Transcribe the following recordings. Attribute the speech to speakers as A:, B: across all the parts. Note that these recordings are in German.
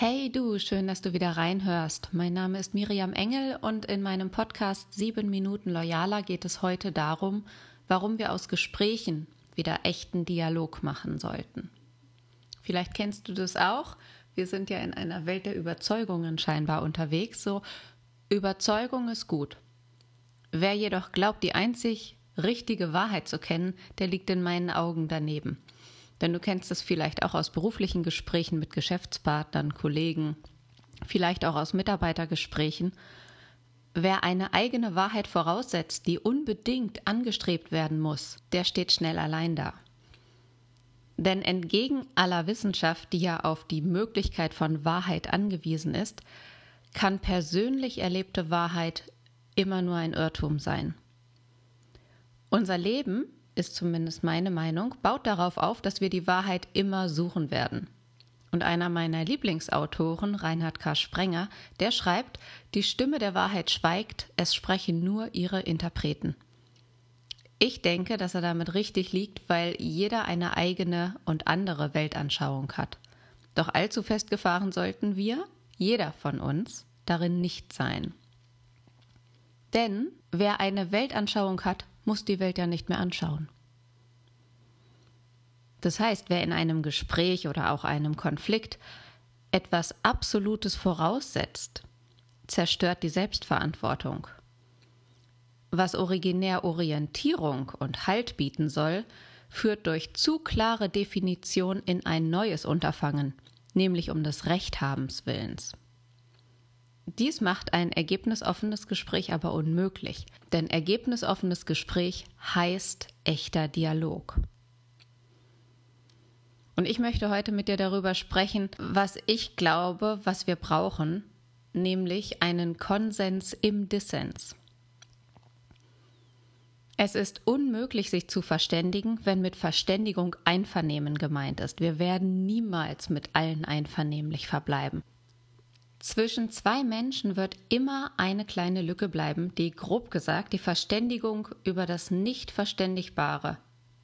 A: Hey du, schön, dass du wieder reinhörst. Mein Name ist Miriam Engel und in meinem Podcast 7 Minuten Loyaler geht es heute darum, warum wir aus Gesprächen wieder echten Dialog machen sollten. Vielleicht kennst du das auch. Wir sind ja in einer Welt der Überzeugungen scheinbar unterwegs. So, Überzeugung ist gut. Wer jedoch glaubt, die einzig richtige Wahrheit zu kennen, der liegt in meinen Augen daneben. Denn du kennst es vielleicht auch aus beruflichen Gesprächen mit Geschäftspartnern, Kollegen, vielleicht auch aus Mitarbeitergesprächen. Wer eine eigene Wahrheit voraussetzt, die unbedingt angestrebt werden muss, der steht schnell allein da. Denn entgegen aller Wissenschaft, die ja auf die Möglichkeit von Wahrheit angewiesen ist, kann persönlich erlebte Wahrheit immer nur ein Irrtum sein. Unser Leben ist zumindest meine Meinung, baut darauf auf, dass wir die Wahrheit immer suchen werden. Und einer meiner Lieblingsautoren, Reinhard K. Sprenger, der schreibt, die Stimme der Wahrheit schweigt, es sprechen nur ihre Interpreten. Ich denke, dass er damit richtig liegt, weil jeder eine eigene und andere Weltanschauung hat. Doch allzu festgefahren sollten wir, jeder von uns, darin nicht sein. Denn wer eine Weltanschauung hat, muss die Welt ja nicht mehr anschauen. Das heißt, wer in einem Gespräch oder auch einem Konflikt etwas Absolutes voraussetzt, zerstört die Selbstverantwortung. Was originär Orientierung und Halt bieten soll, führt durch zu klare Definition in ein neues Unterfangen, nämlich um des Rechthabens willens. Dies macht ein ergebnisoffenes Gespräch aber unmöglich, denn ergebnisoffenes Gespräch heißt echter Dialog. Und ich möchte heute mit dir darüber sprechen, was ich glaube, was wir brauchen, nämlich einen Konsens im Dissens. Es ist unmöglich, sich zu verständigen, wenn mit Verständigung Einvernehmen gemeint ist. Wir werden niemals mit allen einvernehmlich verbleiben. Zwischen zwei Menschen wird immer eine kleine Lücke bleiben, die grob gesagt die Verständigung über das Nicht-Verständigbare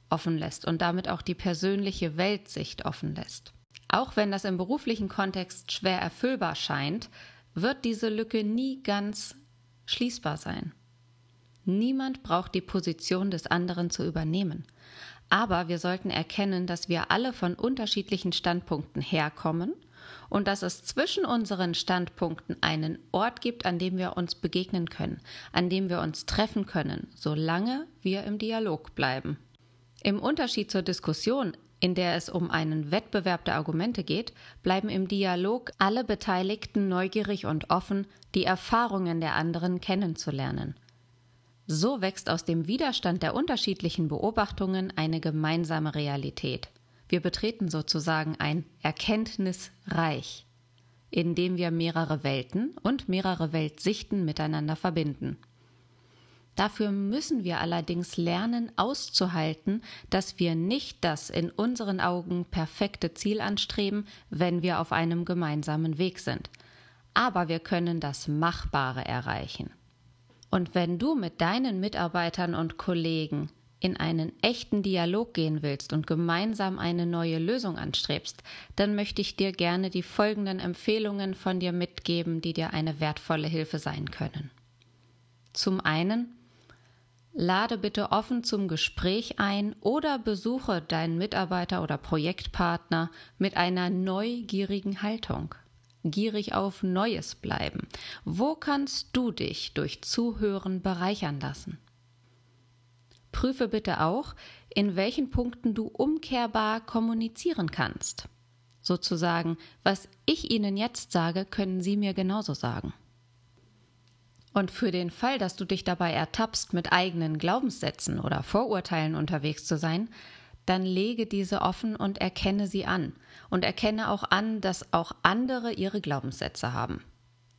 A: offen lässt und damit auch die persönliche Weltsicht offen lässt. Auch wenn das im beruflichen Kontext schwer erfüllbar scheint, wird diese Lücke nie ganz schließbar sein. Niemand braucht die Position des anderen zu übernehmen. Aber wir sollten erkennen, dass wir alle von unterschiedlichen Standpunkten herkommen und dass es zwischen unseren Standpunkten einen Ort gibt, an dem wir uns begegnen können, an dem wir uns treffen können, solange wir im Dialog bleiben. Im Unterschied zur Diskussion, in der es um einen Wettbewerb der Argumente geht, bleiben im Dialog alle Beteiligten neugierig und offen, die Erfahrungen der anderen kennenzulernen. So wächst aus dem Widerstand der unterschiedlichen Beobachtungen eine gemeinsame Realität. Wir betreten sozusagen ein Erkenntnisreich, in dem wir mehrere Welten und mehrere Weltsichten miteinander verbinden. Dafür müssen wir allerdings lernen auszuhalten, dass wir nicht das in unseren Augen perfekte Ziel anstreben, wenn wir auf einem gemeinsamen Weg sind. Aber wir können das Machbare erreichen. Und wenn du mit deinen Mitarbeitern und Kollegen in einen echten Dialog gehen willst und gemeinsam eine neue Lösung anstrebst, dann möchte ich dir gerne die folgenden Empfehlungen von dir mitgeben, die dir eine wertvolle Hilfe sein können. Zum einen, lade bitte offen zum Gespräch ein oder besuche deinen Mitarbeiter oder Projektpartner mit einer neugierigen Haltung. Gierig auf Neues bleiben. Wo kannst du dich durch Zuhören bereichern lassen? Prüfe bitte auch, in welchen Punkten du umkehrbar kommunizieren kannst. Sozusagen, was ich Ihnen jetzt sage, können Sie mir genauso sagen. Und für den Fall, dass du dich dabei ertappst, mit eigenen Glaubenssätzen oder Vorurteilen unterwegs zu sein, dann lege diese offen und erkenne sie an. Und erkenne auch an, dass auch andere ihre Glaubenssätze haben.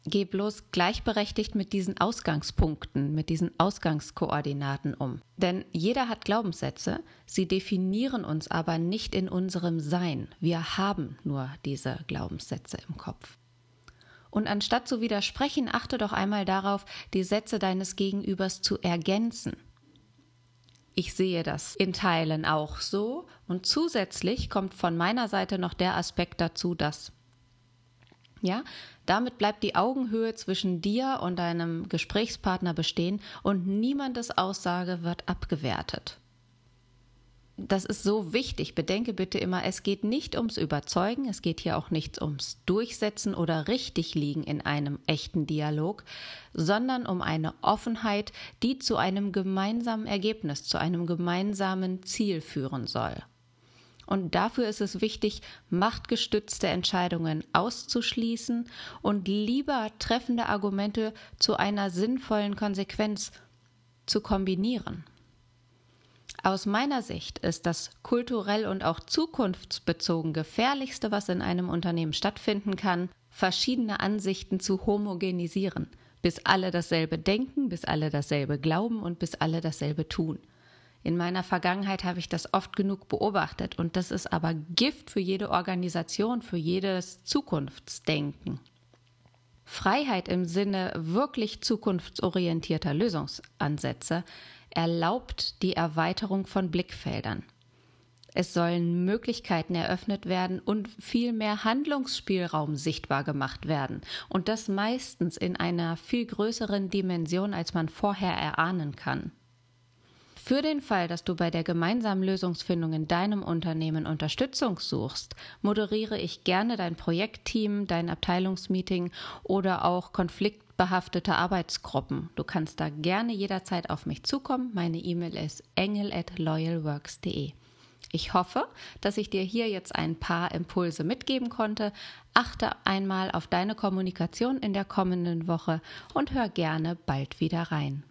A: Geh bloß gleichberechtigt mit diesen Ausgangspunkten, mit diesen Ausgangskoordinaten um. Denn jeder hat Glaubenssätze, sie definieren uns aber nicht in unserem Sein. Wir haben nur diese Glaubenssätze im Kopf. Und anstatt zu widersprechen, achte doch einmal darauf, die Sätze deines Gegenübers zu ergänzen. Ich sehe das in Teilen auch so und zusätzlich kommt von meiner Seite noch der Aspekt dazu, dass Ja, damit bleibt die Augenhöhe zwischen dir und deinem Gesprächspartner bestehen und niemandes Aussage wird abgewertet das ist so wichtig. Bedenke bitte immer, es geht nicht ums Überzeugen, es geht hier auch nicht ums Durchsetzen oder richtig liegen in einem echten Dialog, sondern um eine Offenheit, die zu einem gemeinsamen Ergebnis, zu einem gemeinsamen Ziel führen soll. Und dafür ist es wichtig, machtgestützte Entscheidungen auszuschließen und lieber treffende Argumente zu einer sinnvollen Konsequenz zu kombinieren. Aus meiner Sicht ist das kulturell und auch zukunftsbezogen gefährlichste, was in einem Unternehmen stattfinden kann, verschiedene Ansichten zu homogenisieren, bis alle dasselbe denken, bis alle dasselbe glauben und bis alle dasselbe tun. In meiner Vergangenheit habe ich das oft genug beobachtet und das ist aber Gift für jede Organisation, für jedes Zukunftsdenken. Freiheit im Sinne wirklich zukunftsorientierter Lösungsansätze erlaubt die Erweiterung von Blickfeldern. Es sollen Möglichkeiten eröffnet werden und viel mehr Handlungsspielraum sichtbar gemacht werden. Und das meistens in einer viel größeren Dimension, als man vorher erahnen kann. Für den Fall, dass du bei der gemeinsamen Lösungsfindung in deinem Unternehmen Unterstützung suchst, moderiere ich gerne dein Projektteam, dein Abteilungsmeeting oder auch konfliktbehaftete Arbeitsgruppen. Du kannst da gerne jederzeit auf mich zukommen. Meine E-Mail ist engel@loyalworks.de. Ich hoffe, dass ich dir hier jetzt ein paar Impulse mitgeben konnte. Achte einmal auf deine Kommunikation in der kommenden Woche und hör gerne bald wieder rein.